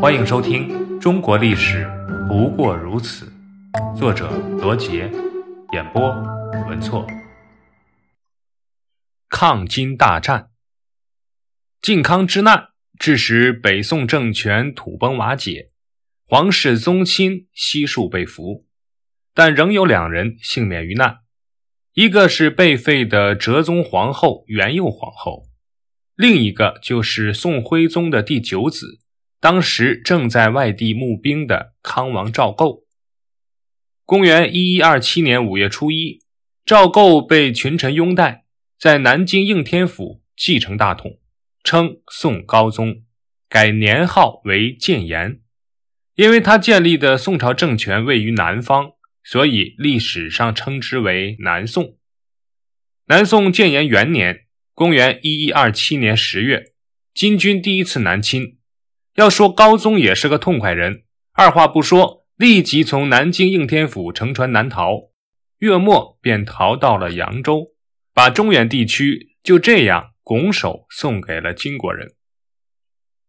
欢迎收听《中国历史不过如此》，作者罗杰，演播文措。抗金大战，靖康之难致使北宋政权土崩瓦解，皇室宗亲悉数被俘，但仍有两人幸免于难，一个是被废的哲宗皇后元佑皇后，另一个就是宋徽宗的第九子。当时正在外地募兵的康王赵构，公元一一二七年五月初一，赵构被群臣拥戴，在南京应天府继承大统，称宋高宗，改年号为建炎。因为他建立的宋朝政权位于南方，所以历史上称之为南宋。南宋建炎元年，公元一一二七年十月，金军第一次南侵。要说高宗也是个痛快人，二话不说，立即从南京应天府乘船南逃，月末便逃到了扬州，把中原地区就这样拱手送给了金国人。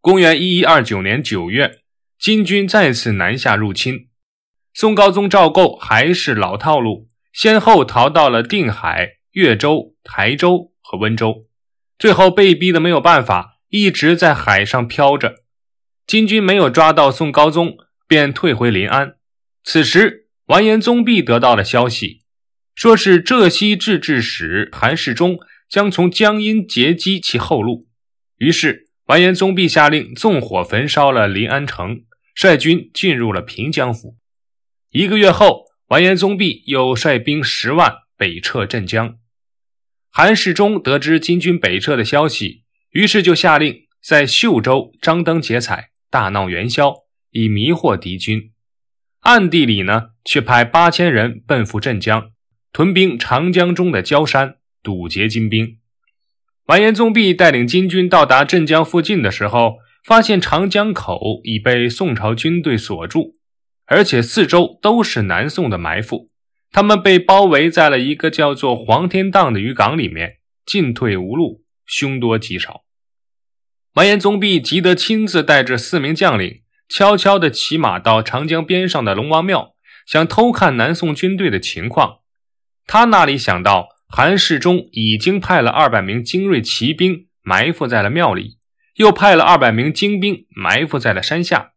公元一一二九年九月，金军再次南下入侵，宋高宗赵构还是老套路，先后逃到了定海、越州、台州和温州，最后被逼的没有办法，一直在海上漂着。金军没有抓到宋高宗，便退回临安。此时，完颜宗弼得到了消息，说是浙西制置使韩世忠将从江阴截击其后路。于是，完颜宗弼下令纵火焚烧了临安城，率军进入了平江府。一个月后，完颜宗弼又率兵十万北撤镇江。韩世忠得知金军北撤的消息，于是就下令在秀州张灯结彩。大闹元宵，以迷惑敌军。暗地里呢，却派八千人奔赴镇江，屯兵长江中的焦山，堵截金兵。完颜宗弼带领金军到达镇江附近的时候，发现长江口已被宋朝军队锁住，而且四周都是南宋的埋伏，他们被包围在了一个叫做黄天荡的渔港里面，进退无路，凶多吉少。完颜宗弼急得亲自带着四名将领，悄悄地骑马到长江边上的龙王庙，想偷看南宋军队的情况。他哪里想到，韩世忠已经派了二百名精锐骑兵埋伏在了庙里，又派了二百名精兵埋伏在了山下。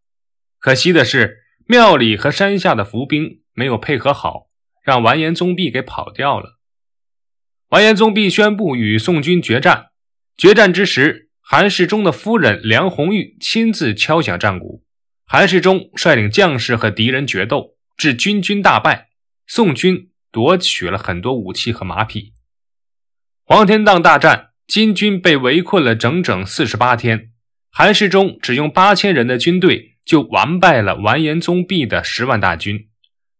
可惜的是，庙里和山下的伏兵没有配合好，让完颜宗弼给跑掉了。完颜宗弼宣布与宋军决战。决战之时。韩世忠的夫人梁红玉亲自敲响战鼓，韩世忠率领将士和敌人决斗，致军军大败，宋军夺取了很多武器和马匹。黄天荡大战，金军被围困了整整四十八天，韩世忠只用八千人的军队就完败了完颜宗弼的十万大军。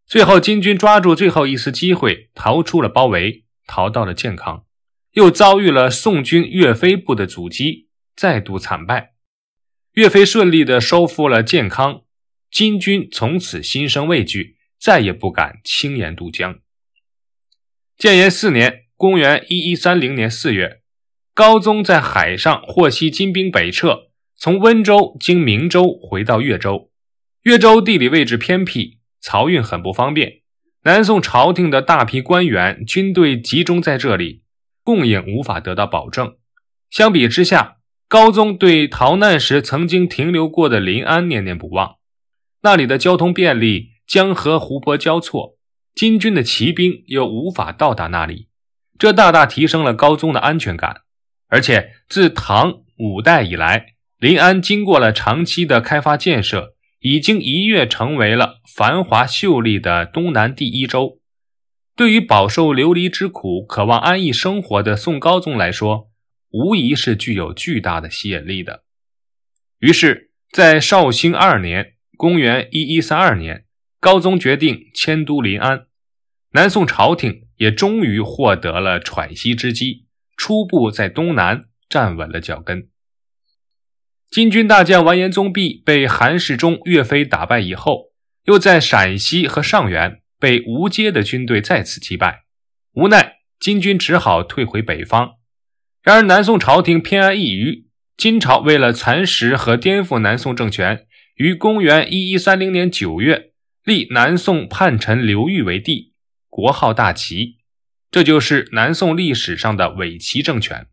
最后，金军抓住最后一丝机会，逃出了包围，逃到了健康，又遭遇了宋军岳飞部的阻击。再度惨败，岳飞顺利的收复了建康，金军从此心生畏惧，再也不敢轻言渡江。建炎四年（公元一一三零年四月），高宗在海上获悉金兵北撤，从温州经明州回到越州。越州地理位置偏僻，漕运很不方便，南宋朝廷的大批官员、军队集中在这里，供应无法得到保证。相比之下，高宗对逃难时曾经停留过的临安念念不忘，那里的交通便利，江河湖泊交错，金军的骑兵又无法到达那里，这大大提升了高宗的安全感。而且自唐五代以来，临安经过了长期的开发建设，已经一跃成为了繁华秀丽的东南第一州。对于饱受流离之苦、渴望安逸生活的宋高宗来说，无疑是具有巨大的吸引力的。于是，在绍兴二年（公元一一三二年），高宗决定迁都临安，南宋朝廷也终于获得了喘息之机，初步在东南站稳了脚跟。金军大将完颜宗弼被韩世忠、岳飞打败以后，又在陕西和上元被吴阶的军队再次击败，无奈金军只好退回北方。然而，南宋朝廷偏安一隅，金朝为了蚕食和颠覆南宋政权，于公元一一三零年九月立南宋叛臣刘裕为帝，国号大齐，这就是南宋历史上的伪齐政权。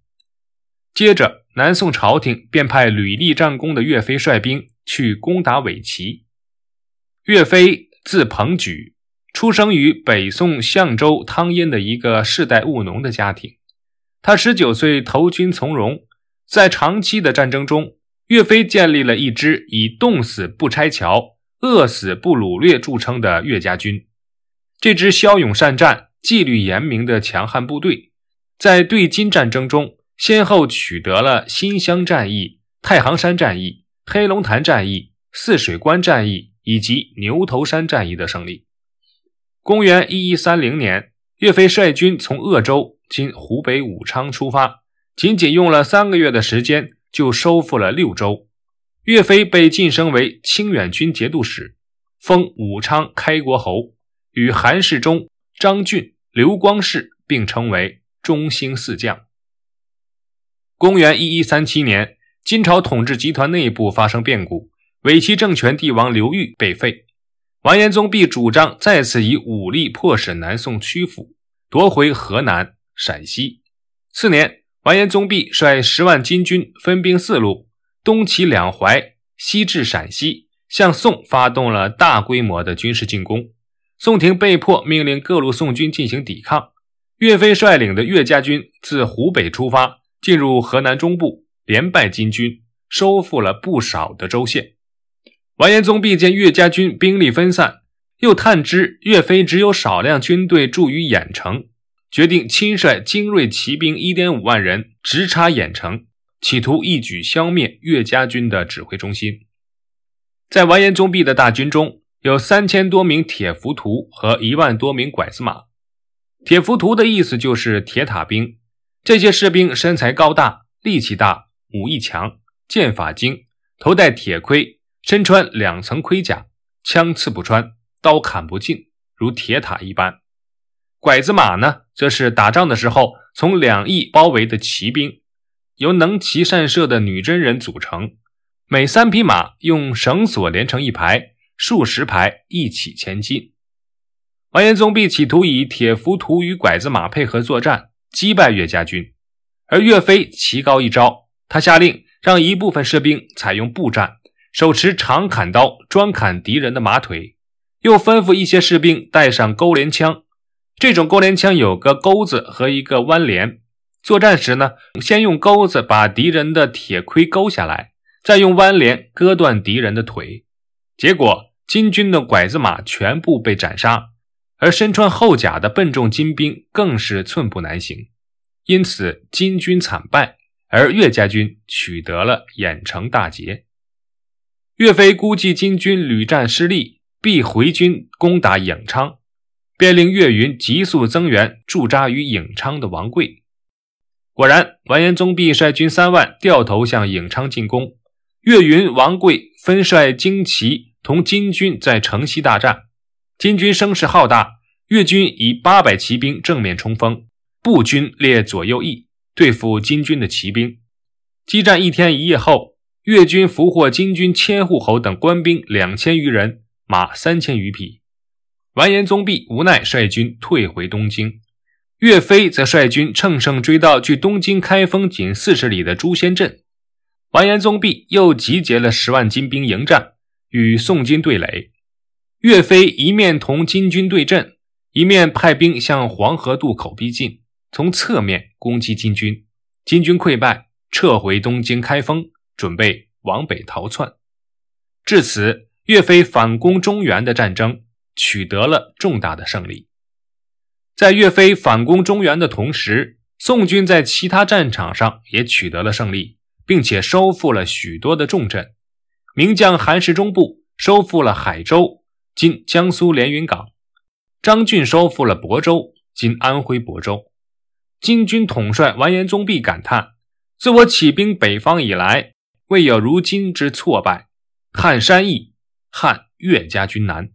接着，南宋朝廷便派屡立战功的岳飞率兵去攻打伪齐。岳飞字鹏举，出生于北宋相州汤阴的一个世代务农的家庭。他十九岁投军从戎，在长期的战争中，岳飞建立了一支以冻死不拆桥、饿死不掳掠著称的岳家军。这支骁勇善战、纪律严明的强悍部队，在对金战争中。先后取得了新乡战役、太行山战役、黑龙潭战役、泗水关战役以及牛头山战役的胜利。公元一一三零年，岳飞率军从鄂州（今湖北武昌）出发，仅仅用了三个月的时间就收复了六州。岳飞被晋升为清远军节度使，封武昌开国侯，与韩世忠、张俊、刘光世并称为中兴四将。公元一一三七年，金朝统治集团内部发生变故，伪齐政权帝王刘裕被废。完颜宗弼主张再次以武力迫使南宋屈服，夺回河南、陕西。次年，完颜宗弼率十万金军分兵四路，东起两淮，西至陕西，向宋发动了大规模的军事进攻。宋廷被迫命令各路宋军进行抵抗。岳飞率领的岳家军自湖北出发。进入河南中部，连败金军，收复了不少的州县。完颜宗弼见岳家军兵力分散，又探知岳飞只有少量军队驻于郾城，决定亲率精锐骑兵一点五万人直插郾城，企图一举消灭岳家军的指挥中心。在完颜宗弼的大军中，有三千多名铁浮屠和一万多名拐子马。铁浮屠的意思就是铁塔兵。这些士兵身材高大，力气大，武艺强，剑法精，头戴铁盔，身穿两层盔甲，枪刺不穿，刀砍不进，如铁塔一般。拐子马呢，则是打仗的时候从两翼包围的骑兵，由能骑善射的女真人组成，每三匹马用绳索连成一排，数十排一起前进。完颜宗弼企图以铁浮屠与拐子马配合作战。击败岳家军，而岳飞棋高一招，他下令让一部分士兵采用步战，手持长砍刀专砍敌人的马腿，又吩咐一些士兵带上钩镰枪。这种钩镰枪有个钩子和一个弯镰，作战时呢，先用钩子把敌人的铁盔勾下来，再用弯镰割断敌人的腿。结果，金军的拐子马全部被斩杀。而身穿厚甲的笨重金兵更是寸步难行，因此金军惨败，而岳家军取得了郾城大捷。岳飞估计金军屡战失利，必回军攻打颍昌，便令岳云急速增援驻扎于颍昌的王贵。果然，完颜宗弼率军三万掉头向颍昌进攻，岳云、王贵分率精骑同金军在城西大战。金军声势浩大，越军以八百骑兵正面冲锋，步军列左右翼对付金军的骑兵。激战一天一夜后，越军俘获金军千户侯等官兵两千余人，马三千余匹。完颜宗弼无奈率军退回东京，岳飞则率军乘胜追到距东京开封仅四十里的朱仙镇。完颜宗弼又集结了十万金兵迎战，与宋军对垒。岳飞一面同金军对阵，一面派兵向黄河渡口逼近，从侧面攻击金军。金军溃败，撤回东京开封，准备往北逃窜。至此，岳飞反攻中原的战争取得了重大的胜利。在岳飞反攻中原的同时，宋军在其他战场上也取得了胜利，并且收复了许多的重镇。名将韩世忠部收复了海州。今江苏连云港，张俊收复了亳州，今安徽亳州。金军统帅完颜宗弼感叹：“自我起兵北方以来，未有如今之挫败。撼山易，撼岳家军难。”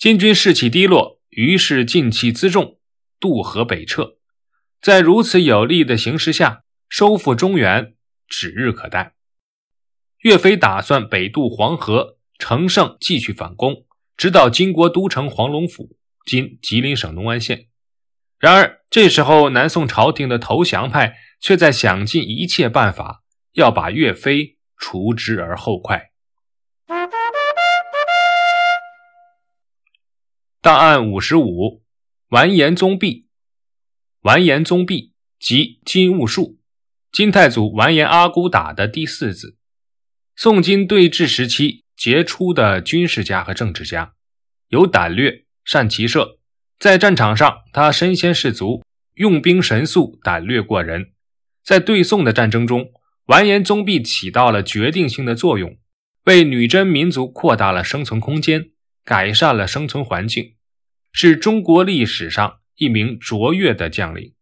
金军士气低落，于是尽弃辎重，渡河北撤。在如此有利的形势下，收复中原指日可待。岳飞打算北渡黄河，乘胜继续反攻，直到金国都城黄龙府（今吉林省农安县）。然而，这时候南宋朝廷的投降派却在想尽一切办法，要把岳飞除之而后快。档案五十五，完颜宗弼。完颜宗弼即金兀术，金太祖完颜阿骨打的第四子。宋金对峙时期杰出的军事家和政治家，有胆略，善骑射，在战场上他身先士卒，用兵神速，胆略过人。在对宋的战争中，完颜宗弼起到了决定性的作用，为女真民族扩大了生存空间。改善了生存环境，是中国历史上一名卓越的将领。